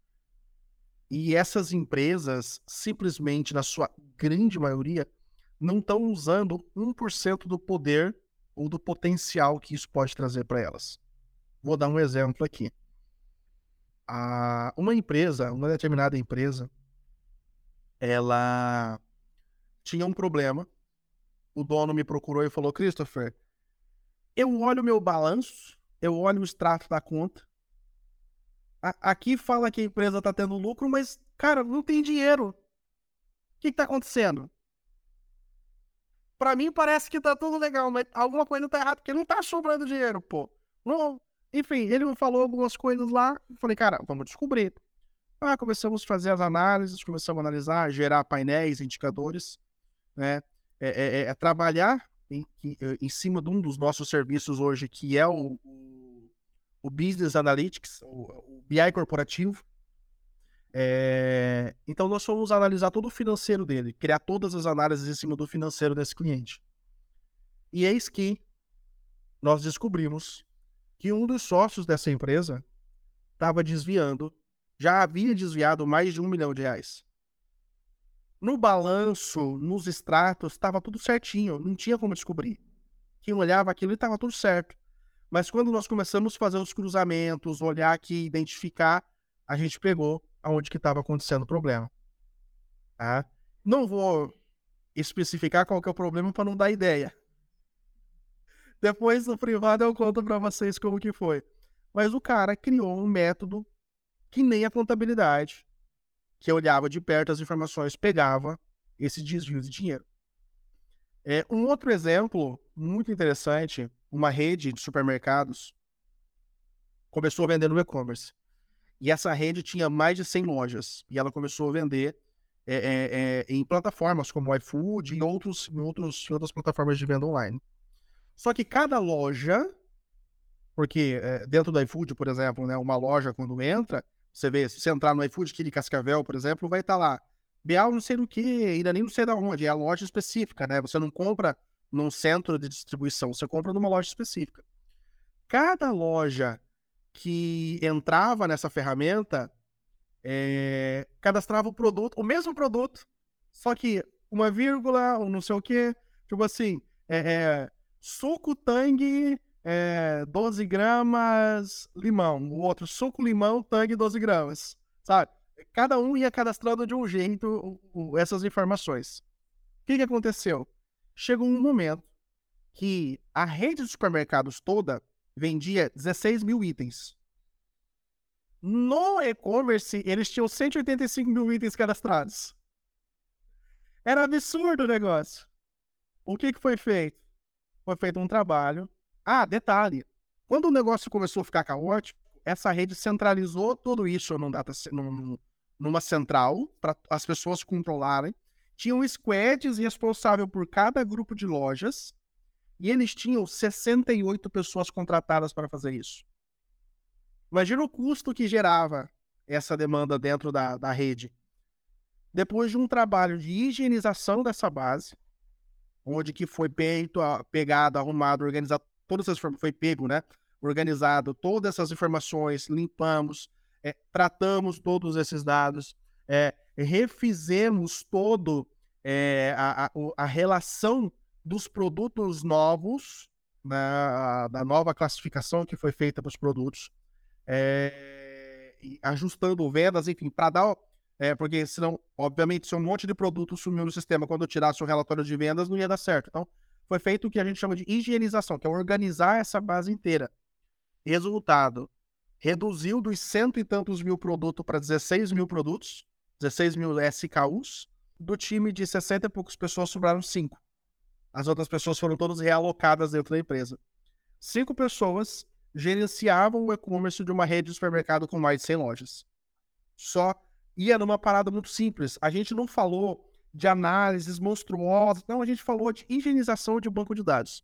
E essas empresas, simplesmente, na sua grande maioria, não estão usando 1% do poder ou do potencial que isso pode trazer para elas. Vou dar um exemplo aqui. uma empresa, uma determinada empresa, ela tinha um problema. O dono me procurou e falou: Christopher, eu olho o meu balanço, eu olho o extrato da conta. A aqui fala que a empresa está tendo lucro, mas, cara, não tem dinheiro. O que está acontecendo? Para mim parece que tá tudo legal, mas alguma coisa tá errada, porque não tá sobrando dinheiro, pô. Não, enfim, ele falou algumas coisas lá. Falei, cara, vamos descobrir. Ah, começamos a fazer as análises, começamos a analisar, gerar painéis, indicadores né? É, é, é, é trabalhar em, em, cima de um dos nossos serviços hoje, que é o, o Business Analytics, o, o BI corporativo. É, então, nós fomos analisar todo o financeiro dele, criar todas as análises em cima do financeiro desse cliente. E eis que nós descobrimos que um dos sócios dessa empresa estava desviando, já havia desviado mais de um milhão de reais. No balanço, nos extratos, estava tudo certinho, não tinha como descobrir. Quem olhava aquilo estava tudo certo. Mas quando nós começamos a fazer os cruzamentos, olhar aqui, identificar, a gente pegou aonde que estava acontecendo o problema. Tá? Não vou especificar qual que é o problema para não dar ideia. *laughs* Depois no privado eu conto para vocês como que foi. Mas o cara criou um método que nem a contabilidade, que olhava de perto as informações, pegava esse desvio de dinheiro. É, um outro exemplo muito interessante, uma rede de supermercados começou no e-commerce. E essa rede tinha mais de 100 lojas. E ela começou a vender é, é, em plataformas como o iFood e outros, em outros, outras plataformas de venda online. Só que cada loja, porque dentro do iFood, por exemplo, né, uma loja quando entra, você vê, se você entrar no iFood aqui de Cascavel, por exemplo, vai estar tá lá. BA não sei do que, ainda nem não sei da onde, é a loja específica, né? Você não compra num centro de distribuição, você compra numa loja específica. Cada loja que entrava nessa ferramenta é, cadastrava o produto, o mesmo produto, só que uma vírgula, ou não sei o que, tipo assim, é, é, suco tangue, é, 12 gramas, limão. O outro, suco limão, tangue, 12 gramas. Sabe? Cada um ia cadastrando de um jeito essas informações. O que, que aconteceu? Chegou um momento que a rede de supermercados toda vendia 16 mil itens. No e-commerce, eles tinham 185 mil itens cadastrados. Era absurdo o negócio. O que, que foi feito? foi feito um trabalho. Ah, detalhe: quando o negócio começou a ficar caótico, essa rede centralizou tudo isso num data, num, numa central para as pessoas controlarem. Tinham squads responsável por cada grupo de lojas e eles tinham 68 pessoas contratadas para fazer isso. Imagina o custo que gerava essa demanda dentro da, da rede. Depois de um trabalho de higienização dessa base, onde que foi peito, pegado, arrumado, organizado, todas essas foi pego, né? Organizado todas essas informações, limpamos, é, tratamos todos esses dados, é, refizemos todo é, a, a, a, relação dos produtos novos, né, da nova classificação que foi feita para os produtos, é, ajustando vendas, enfim, para dar é, porque senão, obviamente, se um monte de produto sumiu no sistema quando eu tirasse o relatório de vendas, não ia dar certo. Então, foi feito o que a gente chama de higienização, que é organizar essa base inteira. Resultado: reduziu dos cento e tantos mil produtos para 16 mil produtos, 16 mil SKUs. Do time de 60 e poucas pessoas sobraram cinco. As outras pessoas foram todas realocadas dentro da empresa. Cinco pessoas gerenciavam o e-commerce de uma rede de supermercado com mais de 100 lojas. Só ia numa parada muito simples. A gente não falou de análises monstruosas, não, a gente falou de higienização de banco de dados.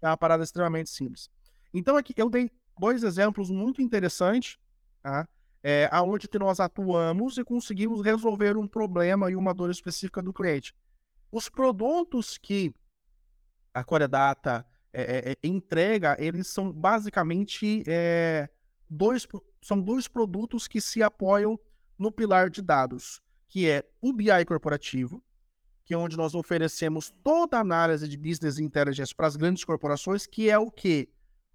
É uma parada extremamente simples. Então, aqui eu dei dois exemplos muito interessantes, tá? É, aonde que nós atuamos e conseguimos resolver um problema e uma dor específica do cliente. Os produtos que a Coredata é, é, é, entrega, eles são basicamente é, dois, são dois produtos que se apoiam no pilar de dados, que é o BI corporativo, que é onde nós oferecemos toda a análise de business intelligence para as grandes corporações, que é o quê?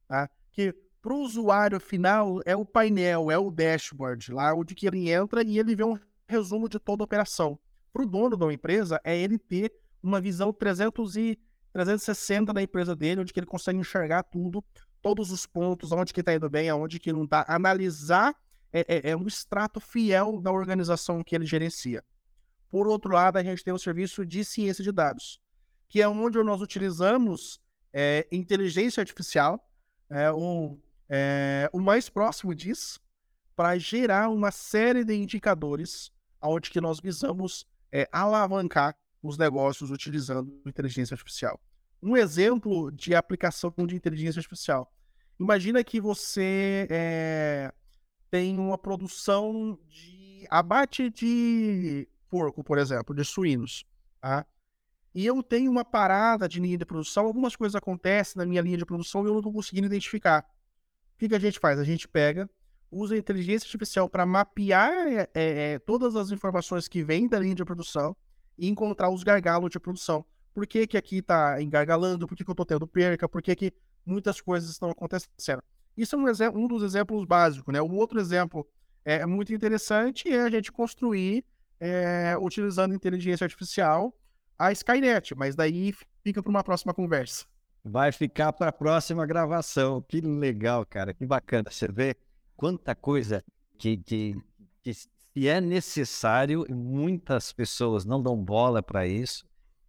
Tá? Que para o usuário final é o painel, é o dashboard, lá onde que ele entra e ele vê um resumo de toda a operação. Para o dono da empresa, é ele ter uma visão 300 e 360 da empresa dele, onde que ele consegue enxergar tudo, todos os pontos, onde que está indo bem, aonde que não está, analisar é, é, é um extrato fiel da organização que ele gerencia. Por outro lado, a gente tem o serviço de ciência de dados, que é onde nós utilizamos é, inteligência artificial, é, o, é, o mais próximo disso, para gerar uma série de indicadores onde que nós visamos é, alavancar os negócios utilizando inteligência artificial. Um exemplo de aplicação de inteligência artificial. Imagina que você é, tem uma produção de abate de porco, por exemplo, de suínos. Tá? e eu tenho uma parada de linha de produção, algumas coisas acontecem na minha linha de produção e eu não estou conseguindo identificar. O que, que a gente faz? A gente pega, usa a inteligência artificial para mapear é, é, todas as informações que vêm da linha de produção e encontrar os gargalos de produção. Por que, que aqui está engargalando? Por que, que eu estou tendo perca? Por que, que muitas coisas estão acontecendo? Isso é um, um dos exemplos básicos. Né? Um outro exemplo é muito interessante é a gente construir, é, utilizando inteligência artificial, a Skynet, mas daí fica para uma próxima conversa. Vai ficar para a próxima gravação. Que legal, cara, que bacana. Você vê quanta coisa que, que, que se é necessário, muitas pessoas não dão bola para isso,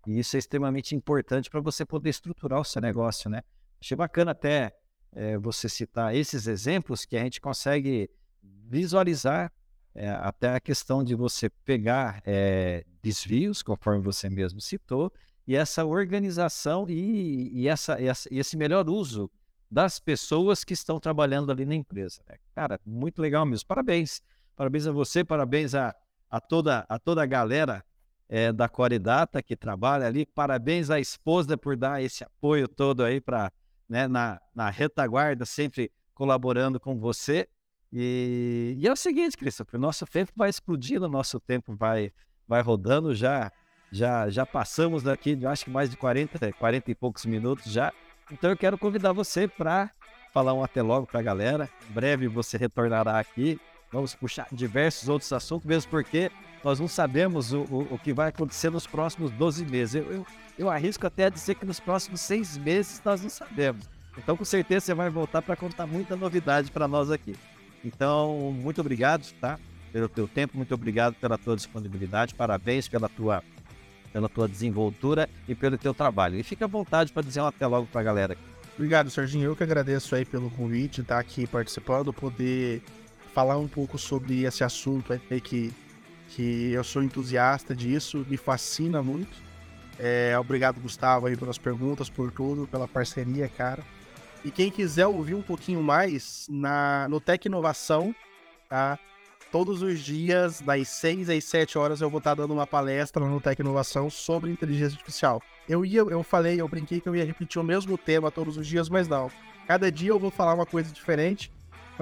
e isso é extremamente importante para você poder estruturar o seu negócio, né? Achei bacana até é, você citar esses exemplos que a gente consegue visualizar é, até a questão de você pegar é, desvios, conforme você mesmo citou, e essa organização e, e, essa, essa, esse melhor uso das pessoas que estão trabalhando ali na empresa. Né? Cara, muito legal mesmo. Parabéns. Parabéns a você, parabéns a, a, toda, a toda a galera é, da Coridata que trabalha ali. Parabéns à esposa por dar esse apoio todo aí para né, na, na retaguarda, sempre colaborando com você. E, e é o seguinte, Christopher, nosso tempo vai explodindo, nosso tempo vai, vai rodando, já, já, já passamos daqui, acho que mais de 40, 40 e poucos minutos já. Então eu quero convidar você para falar um até logo para a galera. Em breve você retornará aqui. Vamos puxar diversos outros assuntos, mesmo porque nós não sabemos o, o, o que vai acontecer nos próximos 12 meses. Eu, eu, eu arrisco até a dizer que nos próximos seis meses nós não sabemos. Então, com certeza, você vai voltar para contar muita novidade para nós aqui. Então, muito obrigado, tá? Pelo teu tempo, muito obrigado pela tua disponibilidade, parabéns pela tua, pela tua desenvoltura e pelo teu trabalho. E fica à vontade para dizer um até logo para a galera. Obrigado, Serginho. Eu que agradeço aí pelo convite, estar tá aqui participando, poder falar um pouco sobre esse assunto aí que, que eu sou entusiasta disso, me fascina muito. É, obrigado, Gustavo, aí pelas perguntas, por tudo, pela parceria, cara. E quem quiser ouvir um pouquinho mais, na, no Tec Inovação, tá? Todos os dias, das 6 às 7 horas, eu vou estar dando uma palestra no Tec Inovação sobre inteligência artificial. Eu ia, eu falei, eu brinquei que eu ia repetir o mesmo tema todos os dias, mas não. Cada dia eu vou falar uma coisa diferente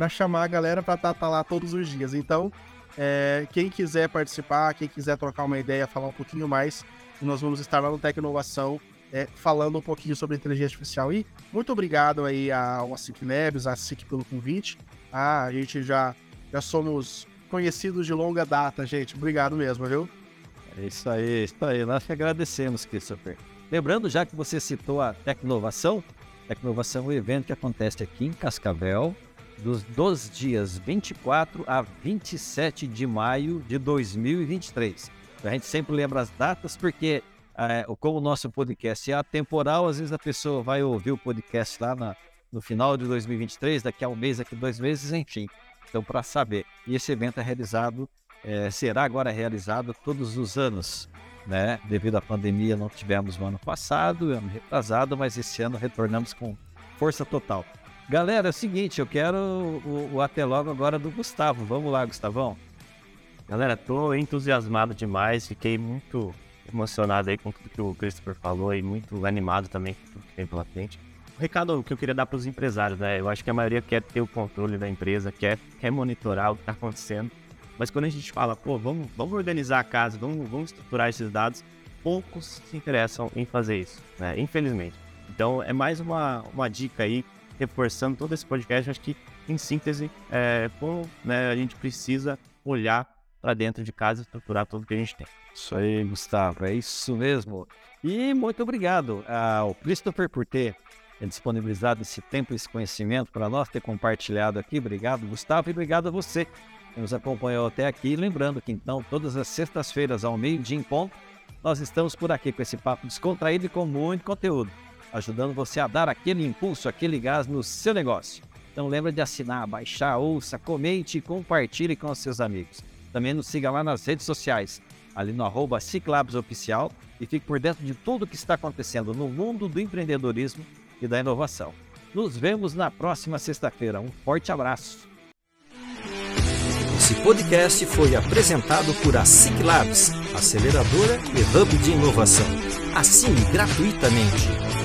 para chamar a galera para estar tá, tá lá todos os dias. Então, é, quem quiser participar, quem quiser trocar uma ideia, falar um pouquinho mais, nós vamos estar lá no Tec Inovação é, falando um pouquinho sobre inteligência artificial. E muito obrigado aí ao ASIC Labs, à SIC pelo convite. Ah, a gente já, já somos conhecidos de longa data, gente. Obrigado mesmo, viu? É isso aí, é isso aí. Nós que agradecemos, Christopher. Lembrando, já que você citou a Tecnovação, Tecnovação é um evento que acontece aqui em Cascavel, dos, dos dias 24 a 27 de maio de 2023. A gente sempre lembra as datas porque é, como o nosso podcast é atemporal, às vezes a pessoa vai ouvir o podcast lá na, no final de 2023, daqui a um mês, daqui a dois meses, enfim. Então, para saber. E esse evento é realizado, é, será agora realizado todos os anos, né? Devido à pandemia, não tivemos no ano passado, ano retrasado, mas esse ano retornamos com força total. Galera, é o seguinte, eu quero o, o até logo agora do Gustavo. Vamos lá, Gustavão. Galera, tô entusiasmado demais, fiquei muito emocionado aí com tudo que o Christopher falou e muito animado também com tudo que tem pela frente. O recado que eu queria dar para os empresários, né? Eu acho que a maioria quer ter o controle da empresa, quer, quer monitorar o que está acontecendo. Mas quando a gente fala, pô, vamos, vamos organizar a casa, vamos, vamos estruturar esses dados, poucos se interessam em fazer isso, né? Infelizmente. Então é mais uma, uma dica aí, reforçando todo esse podcast. Acho que, em síntese, é, como né, a gente precisa olhar para dentro de casa e estruturar tudo que a gente tem. Isso aí, Gustavo, é isso mesmo. E muito obrigado ao Christopher por ter disponibilizado esse tempo e esse conhecimento para nós, ter compartilhado aqui. Obrigado, Gustavo, e obrigado a você que nos acompanhou até aqui. Lembrando que então, todas as sextas-feiras ao meio-dia em ponto, nós estamos por aqui com esse papo descontraído e com muito conteúdo, ajudando você a dar aquele impulso, aquele gás no seu negócio. Então lembra de assinar, baixar, ouça, comente e compartilhe com os seus amigos. Também nos siga lá nas redes sociais, ali no arroba Oficial e fique por dentro de tudo o que está acontecendo no mundo do empreendedorismo e da inovação. Nos vemos na próxima sexta-feira. Um forte abraço. Esse podcast foi apresentado por a Ciclabs, aceleradora e hub de inovação. Assine gratuitamente